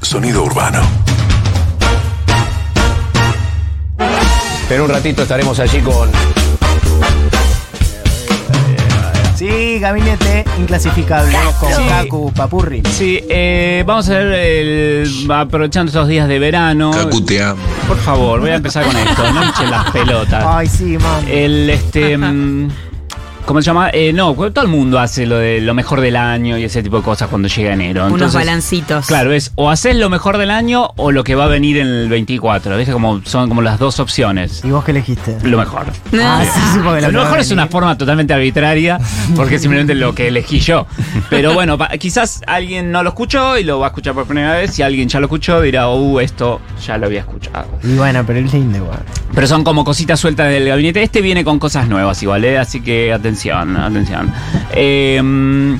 Sonido urbano. En un ratito estaremos allí con. Sí, gabinete inclasificable con Sí. Kaku Papurri. Sí, eh, vamos a ver, el- aprovechando estos días de verano. Cacutea. Por favor, voy a empezar con esto, no echen las pelotas. Ay, sí, man. El, este, mm, ¿cómo se llama? Eh, no, todo el mundo hace lo de lo mejor del año y ese tipo de cosas cuando llega enero. Unos balancitos. Claro, es o haces lo mejor del año o lo que va a venir en el 24. ¿Viste? Como, son como las dos opciones. ¿Y vos qué elegiste? Lo mejor. Ah, sí, sí, Lo mejor es una forma totalmente arbitraria, porque es simplemente lo que elegí yo. Pero bueno, pa- quizás alguien no lo escuchó y lo va a escuchar por primera vez. Si alguien ya lo escuchó, dirá, uh, esto ya lo había escuchado. Y bueno, pero es lindo igual. Pero son como cositas sueltas del gabinete. Este viene con cosas nuevas igual, ¿eh? Así que atención, atención. Eh, mm,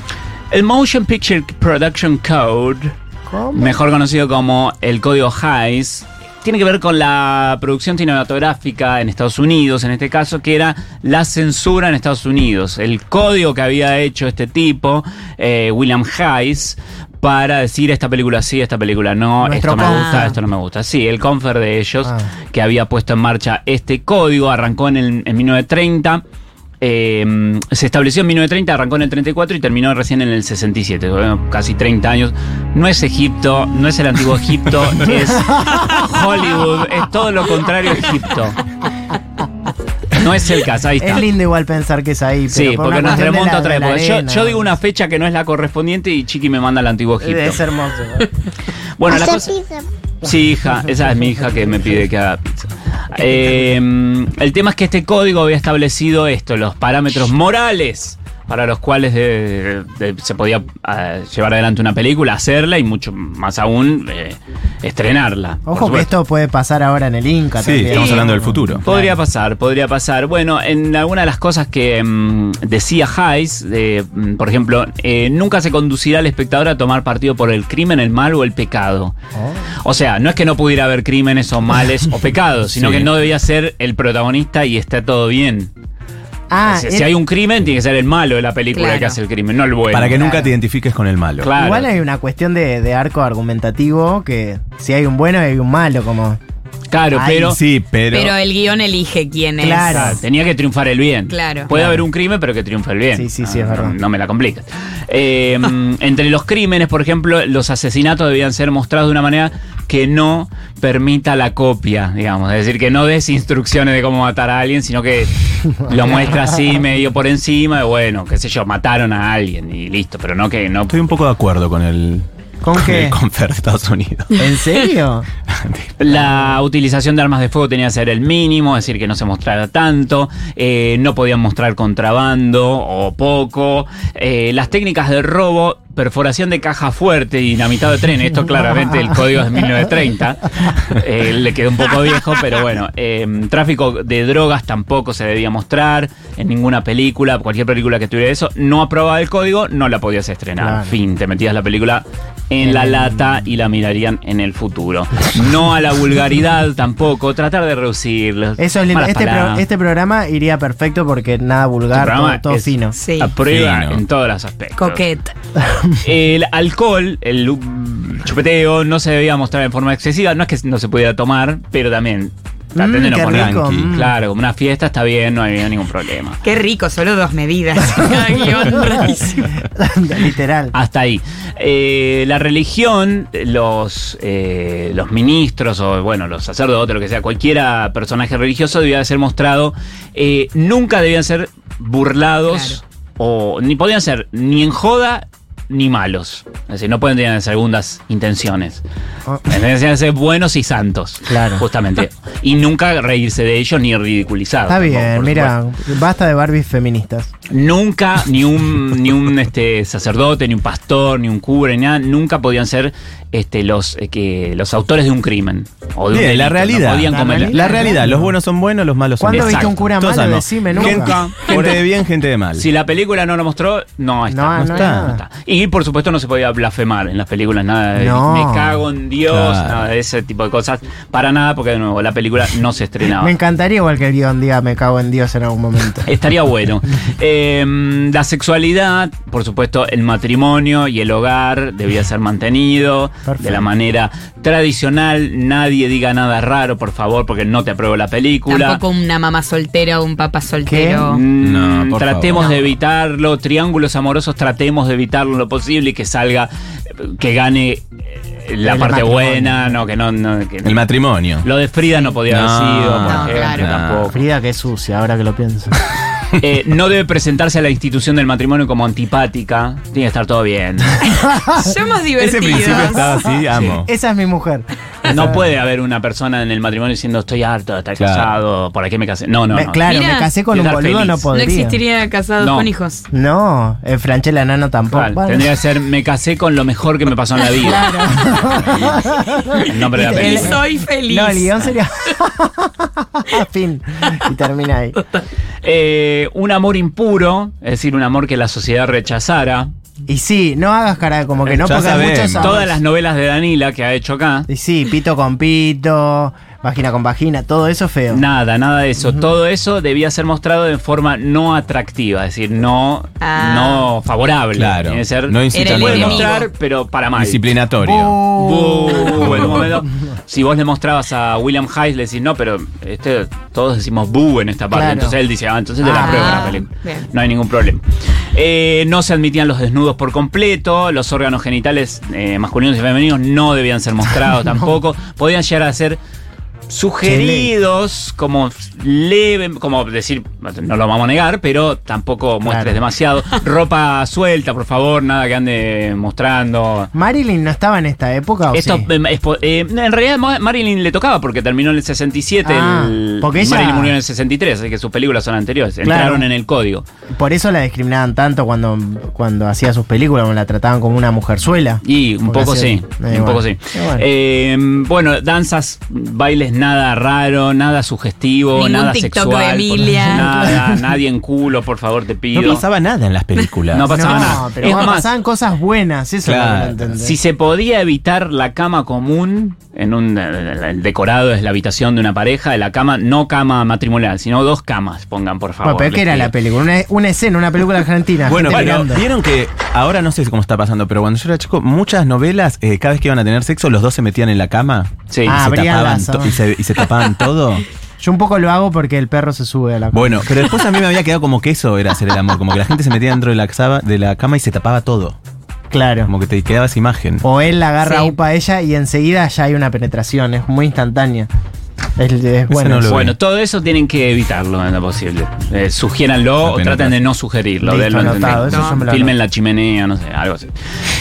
el Motion Picture Production Code, ¿Cómo? mejor conocido como el código HIGHS, tiene que ver con la producción cinematográfica en Estados Unidos, en este caso, que era la censura en Estados Unidos. El código que había hecho este tipo, eh, William Hayes, para decir esta película sí, esta película no, Nuestro esto me gusta, esto no me gusta. Sí, el confer de ellos, Ah. que había puesto en marcha este código, arrancó en, el, en 1930. eh, se estableció en 1930, arrancó en el 34 y terminó recién en el 67, bueno, casi 30 años. No es Egipto, no es el antiguo Egipto, es Hollywood, es todo lo contrario a Egipto. No es el caso, ahí está. Es lindo igual pensar que es ahí. Sí, pero por porque nos remonta otra época. Yo, yo digo una fecha que no es la correspondiente y Chiqui me manda al antiguo Egipto. Es hermoso. Bueno, la cosa. Sí, hija, esa es mi hija que me pide que haga pizza. Eh, el tema es que este código había establecido esto, los parámetros morales para los cuales de- de- se podía eh, llevar adelante una película, hacerla y mucho más aún eh, estrenarla. Ojo que esto puede pasar ahora en el Inca Sí, también. estamos hablando del futuro. Podría pasar, podría pasar. Bueno, en alguna de las cosas que mm, decía Hayes, de, mm, por ejemplo, eh, nunca se conducirá al espectador a tomar partido por el crimen, el mal o el pecado. Oh. O sea, no es que no pudiera haber crímenes o males o pecados, sino Sí. que no debía ser el protagonista y está todo bien. Ah, si, es- si hay un crimen, tiene que ser el malo de la película Claro. que hace el crimen, no el bueno. Para que nunca te identifiques con el malo. Claro. Igual hay una cuestión de, de arco argumentativo que si hay un bueno hay un malo, como. Claro, Ay, pero. Sí, pero. Pero el guion elige quién es. Claro. Claro, tenía que triunfar el bien. Claro. Puede Claro. haber un crimen, pero que triunfe el bien. Sí, sí, sí, No, es verdad. No, no me la compliques. Eh, entre los crímenes, por ejemplo, los asesinatos debían ser mostrados de una manera que no permita la copia, digamos. Es decir, que no des instrucciones de cómo matar a alguien, sino que lo muestra así, medio por encima, y bueno, qué sé yo, mataron a alguien y listo, pero no que no. Estoy un poco de acuerdo con el. ¿Con qué? el confer de Estados Unidos. ¿En serio? La utilización de armas de fuego tenía que ser el mínimo, es decir, que no se mostrara tanto, eh, no podían mostrar contrabando o poco, eh, las técnicas de robo, perforación de caja fuerte y dinamitado de tren, esto claramente el código es de 1930, eh, le quedó un poco viejo, pero bueno, eh, tráfico de drogas tampoco se debía mostrar en ninguna película, cualquier película que tuviera eso, no aprobaba el código, no la podías estrenar, Claro. fin, te metías la película en la lata y la mirarían en el futuro. No a la vulgaridad tampoco, tratar de reducirlo. Eso es Este, pro- este programa iría perfecto porque nada vulgar, Este programa todo, fino. Sí. A prueba Fino. en todos los aspectos. Coquete. El alcohol, el chupeteo, no se debía mostrar en forma excesiva. No es que no se pudiera tomar, pero también Mm, no qué poner- rico, mm. Claro, como una fiesta está bien, no había ningún problema. Qué rico, solo dos medidas. Literal. Hasta ahí. Eh, la religión, los, eh, los ministros o, bueno, los sacerdotes, lo que sea, cualquiera personaje religioso debía de ser mostrado. eh, nunca debían ser burlados o ni podían ser ni en joda ni malos. Es decir, no pueden tener segundas intenciones. Deben ser buenos y santos. Claro. Justamente. Y nunca reírse de ellos ni ridiculizarlos. Está tampoco, bien, mira, supuesto. basta de Barbies feministas. Nunca ni un, ni un este, sacerdote, ni un pastor, ni un cura, ni nada, nunca podían ser este, los, eh, que, los autores de un crimen. O de un la realidad. No podían La comer- realidad. La realidad, los buenos son buenos, los malos son ¿Cuándo malos. viste un cura Todos malo? Decime nunca. Gente, gente de bien, gente de mal. Si la película no lo mostró, no está. No, no está. nada. está. Y Y por supuesto no se podía blasfemar en las películas, nada de No. me cago en Dios, Claro. nada de ese tipo de cosas. Para nada, porque de nuevo, la película no se estrenaba. Me encantaría igual que el guion diga me cago en Dios en algún momento. Estaría bueno. Eh, la sexualidad, por supuesto, el matrimonio y el hogar debía ser mantenido Perfecto. de la manera tradicional. Nadie diga nada raro, por favor, porque no te apruebo la película. Tampoco una mamá soltera o un papá soltero. Mm, No, por tratemos favor. de evitarlo, triángulos amorosos, tratemos de evitarlo lo posible y que salga, que gane eh, la El parte matrimonio. buena, no, que no, no, que- El matrimonio. lo de Frida no podía No. haber sido, por No, ejemplo, claro. tampoco. Frida que es sucia, ahora que lo pienso. Eh, no debe presentarse a la institución del matrimonio como antipática. Tiene que estar todo bien. Somos Ese divertidos. principio estaba así, amo. Esa es mi mujer. No puede haber una persona en el matrimonio diciendo estoy harto de estar Claro. casado, ¿por qué me casé? No, no, Me- no. claro, Mira, me casé con un estar boludo, feliz. no No No podría. existiría casados No. con hijos. No, eh, Franchella Nano tampoco. Bueno. Tendría que ser me casé con lo mejor que me pasó en la vida. El nombre de la Y película. soy feliz. No, el guion sería. fin. Y termina ahí. Eh, un amor impuro, es decir, un amor que la sociedad rechazara. Y sí, no hagas cara como que no, Ya porque hay sabemos. muchos. Todas las novelas de Danila que ha hecho acá. Y sí, pito con pito, vagina con vagina, todo eso feo. Nada, nada de eso. Todo eso debía ser mostrado de forma no atractiva, es decir, no, Ah. no favorable. Claro. Tiene que ser, No puede mostrar, pero para mal. Disciplinatorio. Bu, en un momento, si vos le mostrabas a William Hayes, le decís, no, pero este, todos decimos bu en esta parte. Claro. Entonces él dice, ah, entonces te la Ah, pruebo la película. bien. No hay ningún problema. Eh, no se admitían los desnudos por completo, los órganos genitales eh, masculinos y femeninos no debían ser mostrados tampoco. Podían llegar a ser sugeridos como leve, como decir, no lo vamos a negar, pero tampoco muestres Claro. demasiado. Ropa suelta, por favor, nada que ande mostrando. Marilyn no estaba en esta época. ¿o Esto, sí? eh, po- eh, en realidad Ma- Marilyn le tocaba porque terminó en el 67, Ah, el- porque ella- Marilyn murió en el 63, así que sus películas son anteriores, Claro. entraron en el código. Por eso la discriminaban tanto cuando, cuando hacía sus películas, la trataban como una mujerzuela. Y un poco hacía- sí, eh, un bueno. poco sí. Bueno. Eh, bueno, danzas, bailes nada raro, nada sugestivo, Ningún nada TikTok sexual. de Emilia. Nada, nadie en culo, por favor, te pido. No pasaba nada en las películas. No pasaba no, nada. pero Es más, pasaban cosas buenas, eso Claro. no. Si se podía evitar la cama común, en un el decorado es la habitación de una pareja, la cama, no cama matrimonial, sino dos camas, pongan por favor. Bueno, pero ¿qué era pido. la película? Una, una escena, una película argentina. Bueno, pero mirando. vieron que ahora no sé cómo está pasando, pero cuando yo era chico, muchas novelas, eh, cada vez que iban a tener sexo, los dos se metían en la cama Sí. y, Ah, se abrían tapaban y, se, y se tapaban todo. Yo un poco lo hago porque el perro se sube a la cama. Bueno, pero después a mí me había quedado como que eso era hacer el amor, como que la gente se metía dentro de la, de la cama y se tapaba todo, Claro. como que te quedaba esa imagen. O él la agarra Sí. upa a ella y enseguida ya hay una penetración. Es muy instantánea. Es, es bueno. no todo eso tienen que evitarlo en lo posible. Eh, sugiéranlo o traten de no sugerirlo. Entender. anotado, lo Filmen la chimenea, no sé, algo así.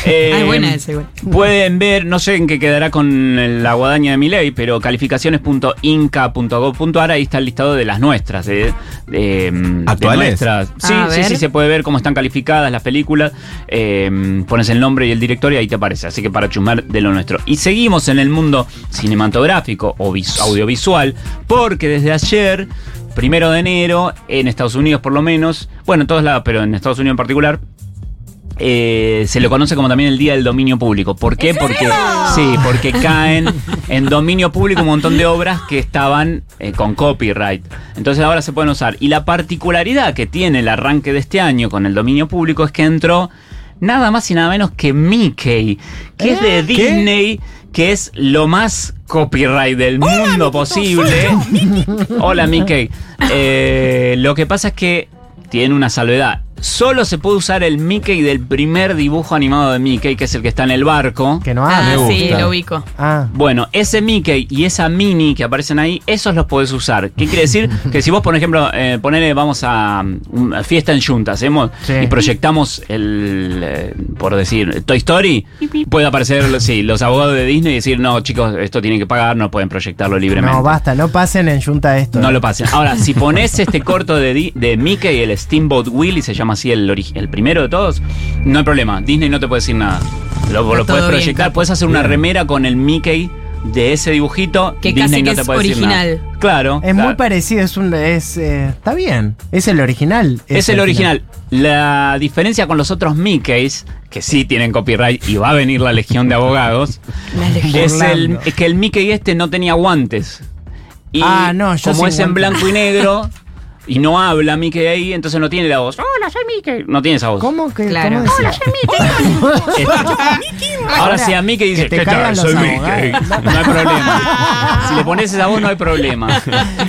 Eh, Ah, es buena esa igual. Pueden ver, no sé en qué quedará con la guadaña de mi ley, pero calificaciones.inca.gov.ar, ahí está el listado de las nuestras. De, de, de ¿Actuales? nuestras. Sí, sí, sí, se puede ver cómo están calificadas las películas. Eh, pones el nombre y el director y ahí te aparece. Así que para chumar de lo nuestro. Y seguimos en el mundo cinematográfico o vis- porque desde ayer, primero de enero, en Estados Unidos por lo menos, bueno, en todos lados, pero en Estados Unidos en particular, eh, se lo conoce como también el Día del Dominio Público. ¿Por qué? Porque sí, porque caen en dominio público un montón de obras que estaban eh, con copyright. Entonces ahora se pueden usar. Y la particularidad que tiene el arranque de este año con el dominio público es que entró nada más y nada menos que Mickey, que es de Disney, que es lo más copyright del mundo posible. Hola Mickey. Eh, lo que pasa es que tiene una salvedad. Solo se puede usar el Mickey del primer dibujo animado de Mickey, que es el que está en el barco. Que no Ah, habla. me sí, gusta. lo ubico. Ah, Bueno, ese Mickey y esa Minnie que aparecen ahí, esos los podés usar. ¿Qué quiere decir? Que si vos, por ejemplo, eh, ponele, vamos a um, una fiesta en Junta, hacemos Sí. y proyectamos el, eh, por decir, Toy Story, puede aparecer, sí, los abogados de Disney y decir, no, chicos, esto tienen que pagar, no pueden proyectarlo libremente. no, basta, no pasen en Junta esto. No lo pasen. Ahora, si pones este corto de, de Mickey, el Steamboat Willie, se llama así el, el primero de todos, no hay problema. Disney no te puede decir nada. Lo, lo puedes proyectar, puedes hacer una remera con el Mickey de ese dibujito, Que Disney casi no que te es puede decir original. nada. Claro. Es muy parecido, es un. Es, eh, está bien. Es el original. Es el original. La diferencia con los otros Mickeys, que sí tienen copyright y va a venir la legión de abogados, La legión. es, el, es que el Mickey este no tenía guantes. Y Ah, no, yo como es en blanco y negro y no habla Mickey ahí, entonces no tiene la voz. Hola, soy Mickey. No tiene esa voz. ¿Cómo que? Claro. ¿cómo decía? Eh, Ahora si a Mickey dice, que te ¿qué tal? Soy Mickey. No hay problema. Si le pones esa voz no hay problema.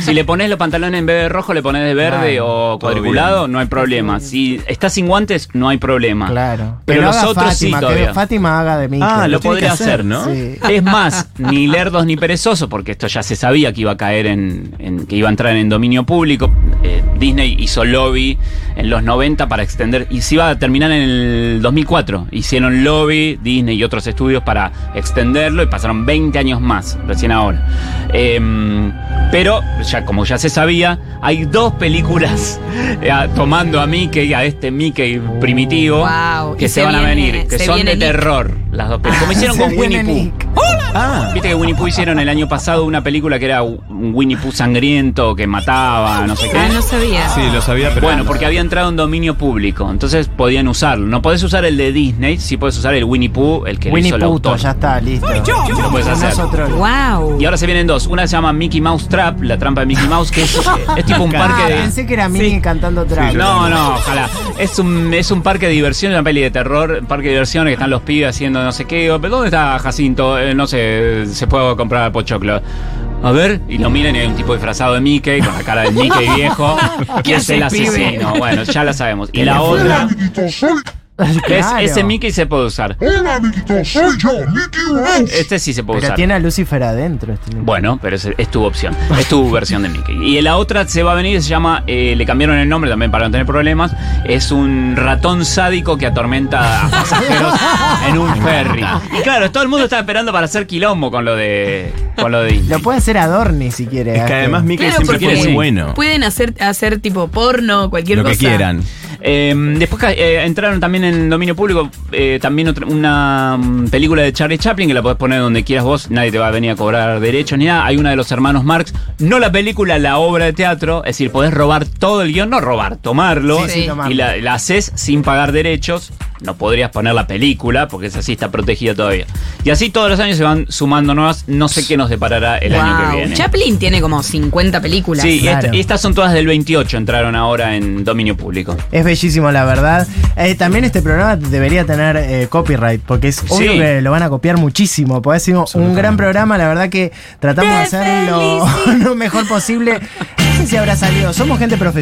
Si le pones los pantalones en vez de rojo, le pones de verde Claro. o cuadriculado, no hay problema. Si está sin guantes, no hay problema. Claro. Pero Que lo los haga otros sí Fátima, que todavía. Fátima haga de Mickey. Ah, Lo lo podría hacer, hacer, ¿no? Sí. Es más, ni lerdos ni perezosos, porque esto ya se sabía que iba a caer en, en- que iba a entrar en dominio público. Eh, Disney hizo lobby en los 90 para extender, y se iba a terminar en el 2004. Hicieron lobby, Disney y otros estudios para extenderlo y pasaron 20 años más, recién ahora. Em, pero, ya como ya se sabía, hay dos películas eh, a- tomando a Mickey, a este Mickey primitivo, Wow, que se, se van a venir, que son de Nick. terror, las dos películas. Como hicieron con Winnie Pooh. Ah, Viste que Winnie Pooh hicieron el año pasado una película que era un Winnie Pooh sangriento que mataba, no sé qué. Ah, no sabía. sí, lo sabía, pero. Bueno, porque había entrado en dominio público, entonces podían usarlo. No podés usar el de Disney, sí podés usar el Winnie Pooh, el que le Winnie hizo el autor. ya está, listo. Lo puedes hacer. Nosotros. Wow. Y ahora se vienen dos. Una se llama Mickey Mouse Trap, la trampa de Mickey Mouse, que es, es tipo un parque Ah, de. pensé que era Minnie Sí. cantando trap. Sí, yo No, no, ojalá. Es un, es un parque de diversión, una peli de terror, un parque de diversiones que están los pibes haciendo no sé qué. ¿Pero ¿Dónde está Jacinto? Eh, no sé, se puede comprar pochoclo. A ver, y lo miran y hay un tipo disfrazado de Mickey, con la cara del Mickey viejo, que es el asesino. Bueno, ya la sabemos. Y la otra, es, ese Mickey se puede usar. Hola, amiguitos, soy yo, Mickey Mouse. Este sí se puede Pero usar. tiene a Lucifer adentro. Este. Bueno, pero es, es tu opción. Es tu versión de Mickey. Y la otra se va a venir, se llama, eh, le cambiaron el nombre también para no tener problemas. Es un ratón sádico que atormenta a pasajeros en un ferry. Y claro, todo el mundo está esperando para hacer quilombo con lo de, con lo de Disney. Lo puede hacer Adorni si quiere. Es que además Mickey Claro, siempre fue muy bueno. Pueden hacer, hacer tipo porno, cualquier Lo cosa. que quieran. Eh, después eh, entraron también en dominio público eh, también otra- una mm, película de Charlie Chaplin que la podés poner donde quieras vos, nadie te va a venir a cobrar derechos ni nada. Hay una de los hermanos Marx, no la película, la obra de teatro, es decir, podés robar todo el guion, no robar, tomarlo Sí, sí, y la, la haces sin pagar derechos. No podrías poner la película porque esa sí está protegida todavía. Y así todos los años se van sumando nuevas. No sé qué nos deparará el año que viene. Chaplin tiene como 50 películas. Sí, y Claro. esta- estas son todas del 28, entraron ahora en dominio público. Es bellísimo, la verdad. Eh, también este programa debería tener eh, copyright, porque es obvio Sí. que lo van a copiar muchísimo. Porque ha sido un gran programa, la verdad que tratamos de ¡Te hacerlo lo mejor posible. No sé si habrá salido. Somos gente profesional.